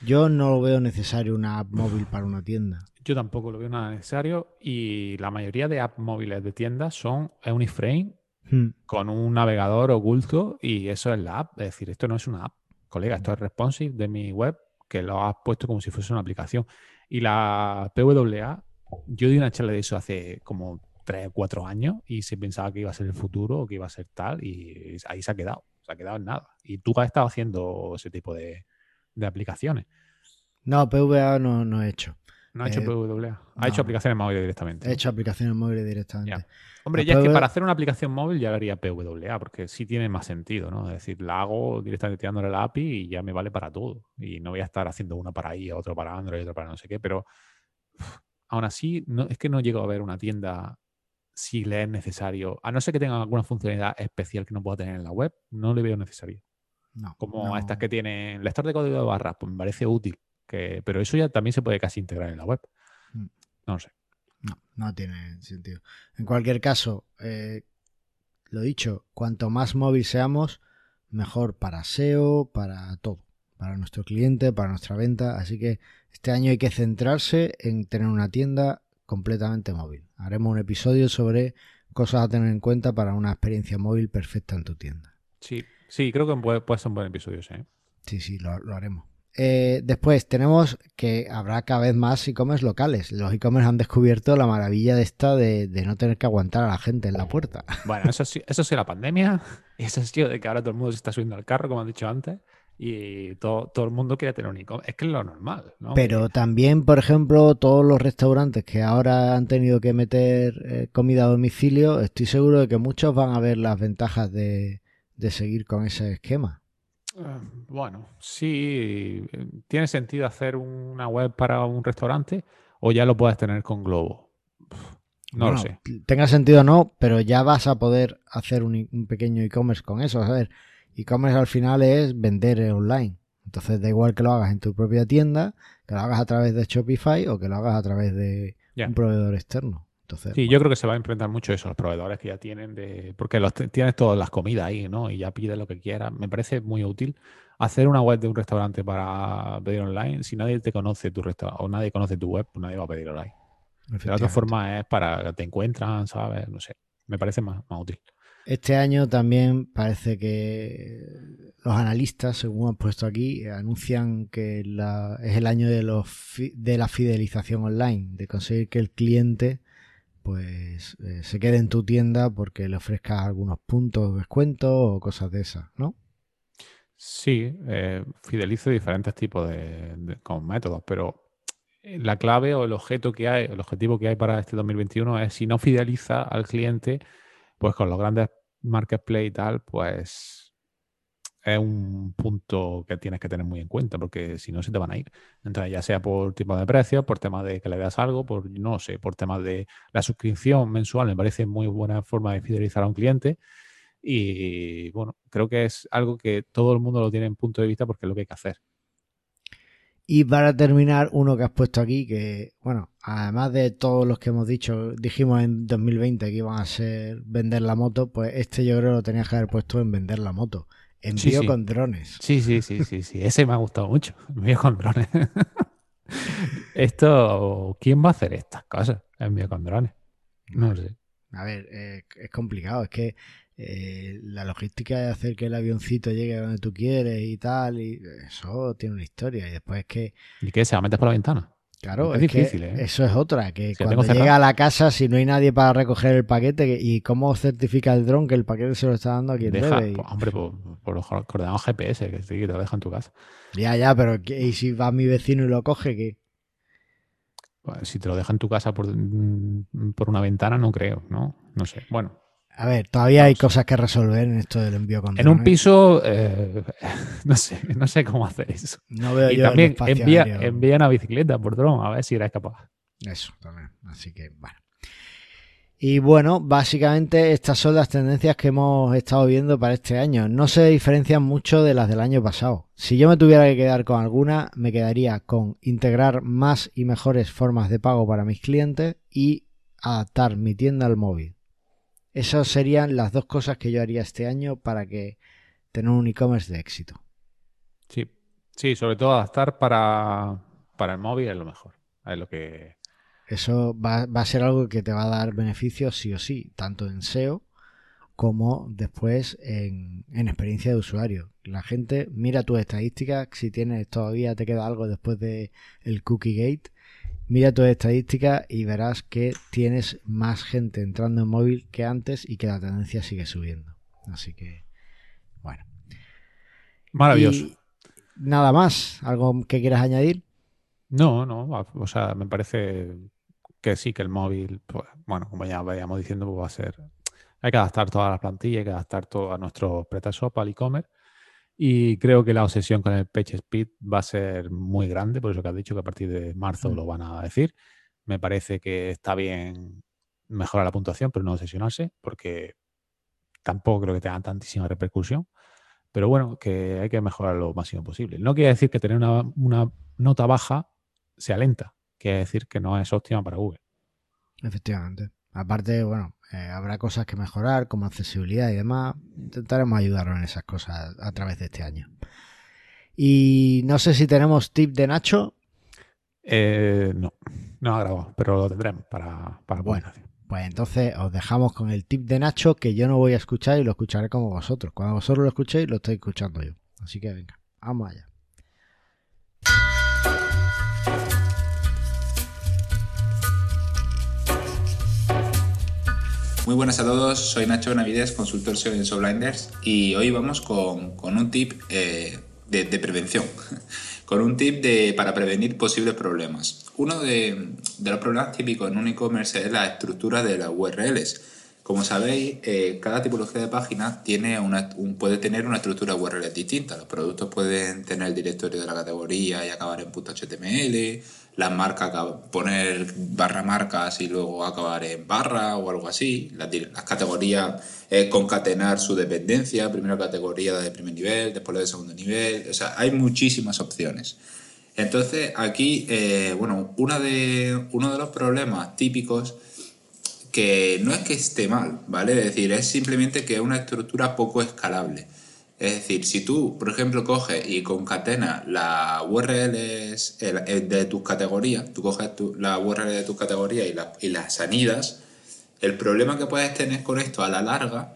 Yo no lo veo necesario una app móvil para una tienda. Yo tampoco lo veo nada necesario y la mayoría de apps móviles de tiendas son Uniframe Hmm. con un navegador oculto y eso es la app. Es decir, esto no es una app, colega, esto es responsive de mi web que lo has puesto como si fuese una aplicación. Y la PWA, yo di una charla de eso hace como 3 o 4 años y se pensaba que iba a ser el futuro o que iba a ser tal y ahí se ha quedado, se ha quedado en nada. Y tú has estado haciendo ese tipo de, de aplicaciones. No, PVA no, no he hecho. No ha hecho Eh, PWA, ha no. hecho aplicaciones móviles directamente. He hecho aplicaciones móviles directamente. Ya. Hombre, La ya es que para hacer una aplicación móvil ya lo haría PWA, porque sí tiene más sentido, ¿no? Es decir, la hago directamente tirándole la API y ya me vale para todo. Y no voy a estar haciendo una para iOS, otro para Android, otro para no sé qué, pero aún así, no, es que no llego a ver una tienda si le es necesario, a no ser que tengan alguna funcionalidad especial que no pueda tener en la web, no le veo necesario. No, Como no. estas que tienen lector de código de barras, pues me parece útil, que, pero eso ya también se puede casi integrar en la web. Mm. No lo sé. No, no tiene sentido. En cualquier caso, eh, lo dicho, cuanto más móvil seamos, mejor para SEO, para todo, para nuestro cliente, para nuestra venta. Así que este año hay que centrarse en tener una tienda completamente móvil. Haremos un episodio sobre cosas a tener en cuenta para una experiencia móvil perfecta en tu tienda. Sí, sí, creo que puede, puede ser un buen episodio, sí. Sí, sí, lo, lo haremos. Eh, después tenemos que habrá cada vez más e-commerce locales. Los e-commerce han descubierto la maravilla de esta de, de no tener que aguantar a la gente en la puerta. Bueno, eso sí, eso sí la pandemia. [LAUGHS] Y eso sí de que ahora todo el mundo se está subiendo al carro, como han dicho antes. Y todo, todo el mundo quiere tener un e-commerce. Es que es lo normal, ¿no? Pero también, por ejemplo, todos los restaurantes que ahora han tenido que meter eh, comida a domicilio, estoy seguro de que muchos van a ver las ventajas de, de seguir con ese esquema. Eh, Bueno, sí, eh, tiene sentido hacer una web para un restaurante o ya lo puedes tener con Globo. No lo sé. Tenga sentido o no, pero ya vas a poder hacer un, un pequeño e-commerce con eso. A ver, e-commerce al final es vender online. Entonces da igual que lo hagas en tu propia tienda, que lo hagas a través de Shopify o que lo hagas a través de un proveedor externo. Entonces, Sí, yo creo que se va a implementar mucho eso, los proveedores que ya tienen, de, porque los, tienes todas las comidas ahí, ¿no? Y ya pides lo que quieras. Me parece muy útil hacer una web de un restaurante para pedir online. Si nadie te conoce tu restaurante o nadie conoce tu web, pues nadie va a pedir online. De la otra forma es para que te encuentran, ¿sabes? No sé. Me parece más, más útil. Este año también parece que los analistas, según han puesto aquí, anuncian que es el año de, la fidelización online, de conseguir que el cliente pues eh, se quede en tu tienda porque le ofrezcas algunos puntos de descuento o cosas de esas, ¿no? Sí, eh, fidelizo diferentes tipos de, métodos, pero la clave o el objeto que hay, el objetivo que hay para este 2021 es si no fideliza al cliente, pues con los grandes marketplace y tal, pues es un punto que tienes que tener muy en cuenta, porque si no se te van a ir. Entonces, ya sea por tipo de precio, por tema de que le das algo, por no sé, por temas de la suscripción mensual, me parece muy buena forma de fidelizar a un cliente. Y bueno, creo que es algo que todo el mundo lo tiene en punto de vista porque es lo que hay que hacer. Y para terminar, uno que has puesto aquí, que, bueno, además de todos los que hemos dicho, dijimos en 2020 que iban a ser vender la moto, pues este yo creo lo tenías que haber puesto en vender la moto. Envío sí. con drones. Sí, sí, sí, sí, sí. Ese me ha gustado mucho. Envío con drones. [LAUGHS] Esto, ¿quién va a hacer estas cosas? Envío con drones. No sé. A ver, eh, es complicado, es que eh, la logística de hacer que el avioncito llegue a donde tú quieres y tal, y eso tiene una historia. Y después es que, ¿Y qué? ¿Se va a meter por la ventana? claro, Es es, que difícil, ¿eh? eso es otra, que Si la cuando llega a la casa, si no hay nadie para recoger el paquete, que- ¿y cómo certifica el dron que el paquete se lo está dando a quien Deja, debe? Y- pues, hombre, por, por los coordenados GPS, que sí, que te lo deja en tu casa. Ya, ya, pero ¿qué- ¿y si va mi vecino y lo coge? que Bueno, Si te lo deja en tu casa por, mm, por una ventana, no creo, ¿no? No sé. Bueno, A ver, todavía hay cosas que resolver en esto del envío con en un piso, eh, [LAUGHS] no sé, no sé cómo hacer eso. No veo Y yo también envía, aéreo. envía una bicicleta por dron, a ver si eres capaz. Eso también. Así que, bueno. Y bueno, básicamente estas son las tendencias que hemos estado viendo para este año. No se diferencian mucho de las del año pasado. Si yo me tuviera que quedar con alguna, me quedaría con integrar más y mejores formas de pago para mis clientes y adaptar mi tienda al móvil. Esas serían las dos cosas que yo haría este año para que tener un e-commerce de éxito. Sí, sí, sobre todo adaptar para, para el móvil es lo mejor. Es lo que. Eso va, va a ser algo que te va a dar beneficios sí o sí, tanto en SEO como después en, en experiencia de usuario. La gente mira tus estadísticas, si tienes todavía te queda algo después de el cookie gate, mira tus estadísticas y verás que tienes más gente entrando en móvil que antes y que la tendencia sigue subiendo. Así que, bueno. Maravilloso. Y nada más, algo que quieras añadir. No, no, o sea, me parece que sí, que el móvil, pues, bueno, como ya veíamos diciendo, pues va a ser. Hay que adaptar toda la plantilla, hay que adaptar todo a nuestro PrestaShop, al e-commerce. Y creo que la obsesión con el PageSpeed va a ser muy grande, por eso que has dicho que a partir de marzo Mm. lo van a decir. Me parece que está bien mejorar la puntuación, pero no obsesionarse, porque tampoco creo que tenga tantísima repercusión. Pero bueno, que hay que mejorar lo máximo posible. No quiere decir que tener una, una nota baja sea lenta, quiere decir que no es óptima para Google. Efectivamente. Aparte, bueno, eh, habrá cosas que mejorar, como accesibilidad y demás. Intentaremos ayudaros en esas cosas a través de este año. Y no sé si tenemos tip de Nacho. Eh, no, no ha grabado, pero lo tendremos para, para Bueno. Pues entonces os dejamos con el tip de Nacho que yo no voy a escuchar y lo escucharé como vosotros. Cuando vosotros lo escuchéis, lo estoy escuchando yo. Así que venga, vamos allá. Muy buenas a todos, soy Nacho Navides, consultor SEO en SoBlinders y hoy vamos con, con un tip eh, de, de prevención, [LAUGHS] con un tip de, para prevenir posibles problemas. Uno de, de los problemas típicos en un e-commerce es la estructura de las URLs. Como sabéis, eh, cada tipología de página tiene una, puede tener una estructura URL distinta. Los productos pueden tener el directorio de la categoría y acabar en .html, las marcas poner barra marcas y luego acabar en barra o algo así. Las, categorías es concatenar su dependencia, primera categoría de primer nivel, después la de segundo nivel. O sea, hay muchísimas opciones. Entonces, aquí, eh, bueno, una de, uno de los problemas típicos que no es que esté mal, ¿vale? Es decir, es simplemente que es una estructura poco escalable. Es decir, si tú, por ejemplo, coges y concatenas la URL de tus categorías, tú coges la URL de tus categorías y, las anidas, el problema que puedes tener con esto a la larga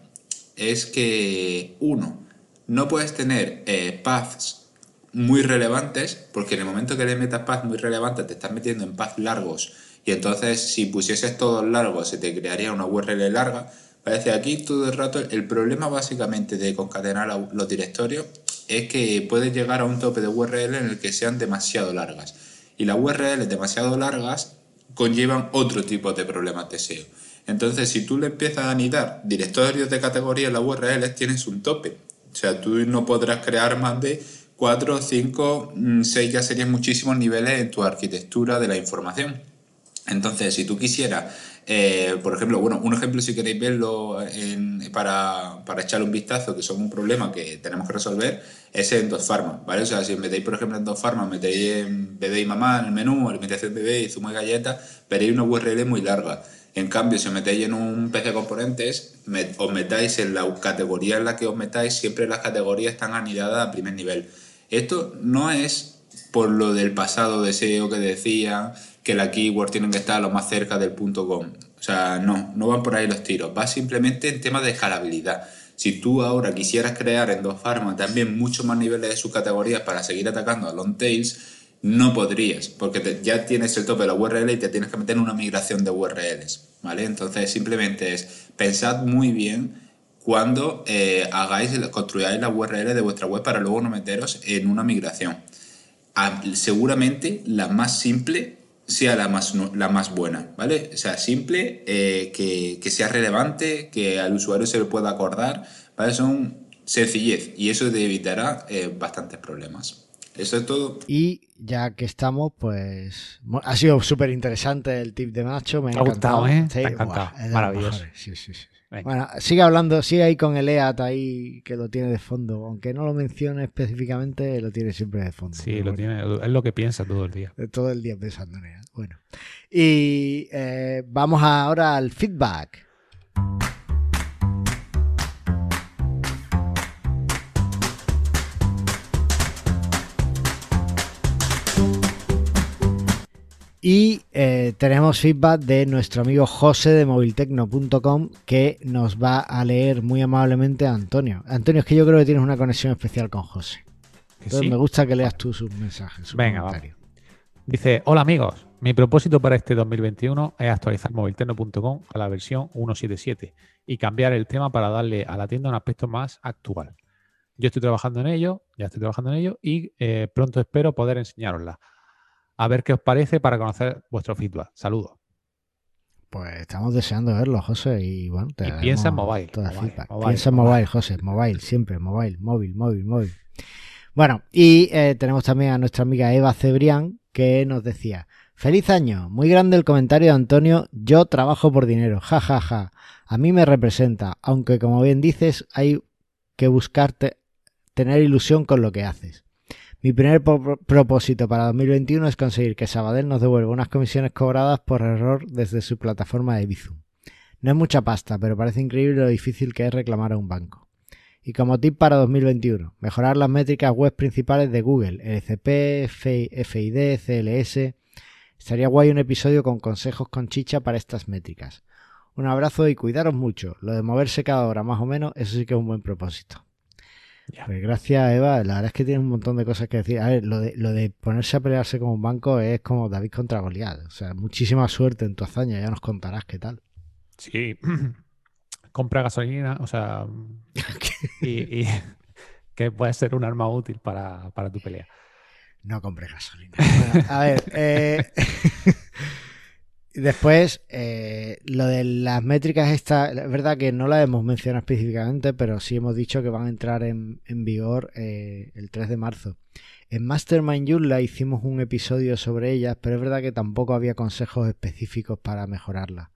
es que, uno, no puedes tener eh, paths muy relevantes, porque en el momento que le metas paths muy relevantes te estás metiendo en paths largos y entonces si pusieses todos largos se te crearía una URL larga. Parece aquí todo el rato el problema básicamente de concatenar los directorios es que puedes llegar a un tope de URL en el que sean demasiado largas. Y las URLs demasiado largas conllevan otro tipo de problemas de SEO. Entonces, si tú le empiezas a anidar directorios de categoría en las URLs, tienes un tope. O sea, tú no podrás crear más de 4, 5, 6, ya serían muchísimos niveles en tu arquitectura de la información. Entonces, si tú quisieras, eh, por ejemplo, bueno, un ejemplo si queréis verlo para, para, echarle un vistazo, que son un problema que tenemos que resolver, es en dos farmas, ¿vale? O sea, si metéis, por ejemplo, en dos farmas, metéis en bebé y mamá en el menú, alimentación bebé y zumo de galleta, veréis una URL muy larga. En cambio, si os metéis en un PC componentes, os metáis en la categoría en la que os metáis, siempre las categorías están anidadas a primer nivel. Esto no es por lo del pasado deseo que decía que la keyword tiene que estar lo más cerca del punto .com. O sea, no, no van por ahí los tiros. Va simplemente en tema de escalabilidad. Si tú ahora quisieras crear en dos farmas también muchos más niveles de subcategorías para seguir atacando a long tails, no podrías, porque ya tienes el tope de la URL y te tienes que meter en una migración de URLs, ¿vale? Entonces simplemente es pensad muy bien cuando eh, hagáis, construyáis la URL de vuestra web para luego no meteros en una migración. Ah, seguramente la más simple sea la más, la más buena, ¿vale? Sea, simple, eh, que, sea relevante, que al usuario se le pueda acordar, ¿vale? Son sencillez y eso te evitará eh, bastantes problemas. Eso es todo. Y ya que estamos, pues ha sido súper interesante el tip de Nacho. Me ha encantado, ¿eh? Sí, Maravilloso. Sí, sí, sí. Bueno, sigue hablando, sigue ahí con el EAT ahí que lo tiene de fondo. Aunque no lo mencione específicamente, lo tiene siempre de fondo. Sí, lo tiene, es lo que piensa todo el día. Todo el día pensando en EAT. Bueno. Y eh, vamos ahora al feedback. Y eh, tenemos feedback de nuestro amigo José de moviltecno.com que nos va a leer muy amablemente a Antonio. Antonio, es que yo creo que tienes una conexión especial con José. Entonces me gusta que leas tú sus mensajes. Venga, vamos. Dice, hola amigos, mi propósito para este 2021 es actualizar moviltecno.com a la versión 1.7.7 y cambiar el tema para darle a la tienda un aspecto más actual. Yo estoy trabajando en ello, ya estoy trabajando en ello y eh, pronto espero poder enseñarosla a ver qué os parece para conocer vuestro feedback. Saludos. Pues estamos deseando verlo, José, y bueno, te piensa en mobile, piensa en mobile, José, mobile, siempre, mobile, móvil, móvil, móvil. Bueno, y eh, tenemos también a nuestra amiga Eva Cebrián, que nos decía, feliz año, muy grande el comentario de Antonio, yo trabajo por dinero, ja, ja, ja, a mí me representa, aunque como bien dices, hay que buscarte, tener ilusión con lo que haces. Mi primer propósito para 2021 es conseguir que Sabadell nos devuelva unas comisiones cobradas por error desde su plataforma de Bizum. No es mucha pasta, pero parece increíble lo difícil que es reclamar a un banco. Y como tip para 2021, mejorar las métricas web principales de Google, LCP, FID, CLS. Estaría guay un episodio con consejos con chicha para estas métricas. Un abrazo y cuidaros mucho. Lo de moverse cada hora más o menos, eso sí que es un buen propósito. Pues gracias, Eva. La verdad es que tiene un montón de cosas que decir. A ver, lo de, lo de ponerse a pelearse como un banco es como David contra Goliat. O sea, muchísima suerte en tu hazaña. Ya nos contarás qué tal. Sí. [CLEARS THROAT] Compra gasolina, o sea. [LAUGHS] y, [LAUGHS] que puede ser un arma útil para, tu pelea. No compre gasolina. a ver, eh, [LAUGHS] Después, eh, lo de las métricas, esta, es verdad que no las hemos mencionado específicamente, pero sí hemos dicho que van a entrar en, vigor eh, el 3 de marzo. En Mastermind Joomla hicimos un episodio sobre ellas, pero es verdad que tampoco había consejos específicos para mejorarlas.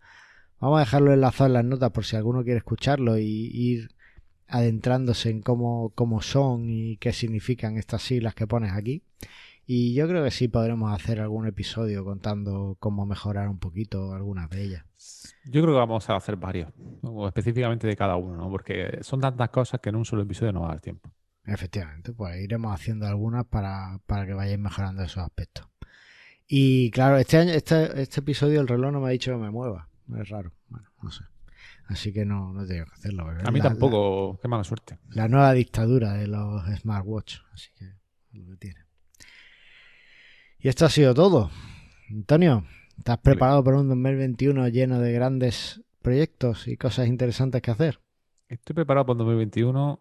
Vamos a dejarlo enlazado en las notas por si alguno quiere escucharlo y ir adentrándose en cómo, cómo son y qué significan estas siglas que pones aquí. Y yo creo que sí podremos hacer algún episodio contando cómo mejorar un poquito algunas de ellas. Yo creo que vamos a hacer varios, o específicamente de cada uno, ¿no? porque son tantas cosas que en un solo episodio no va a dar tiempo. Efectivamente, pues iremos haciendo algunas para, para que vayáis mejorando esos aspectos. Y claro, este año, este, este episodio el reloj no me ha dicho que me mueva. Es raro. Bueno, no sé. Así que no, no tengo que hacerlo. A mí La- tampoco, qué mala suerte. La, la nueva dictadura de los smartwatch. Así que lo que tiene. Y esto ha sido todo. Antonio, ¿estás preparado para un 2021 lleno de grandes proyectos y cosas interesantes que hacer? Estoy preparado para el 2021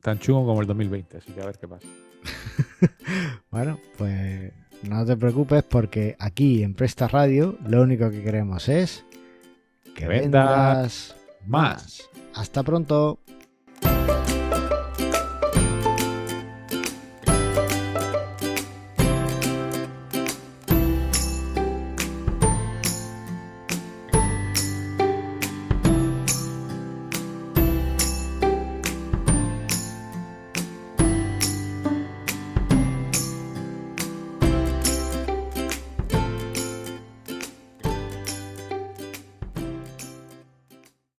tan chungo como el 2020, así que a ver qué pasa. [LAUGHS] Bueno, pues no te preocupes porque aquí en Presta Radio lo único que queremos es que vendas más. Hasta pronto.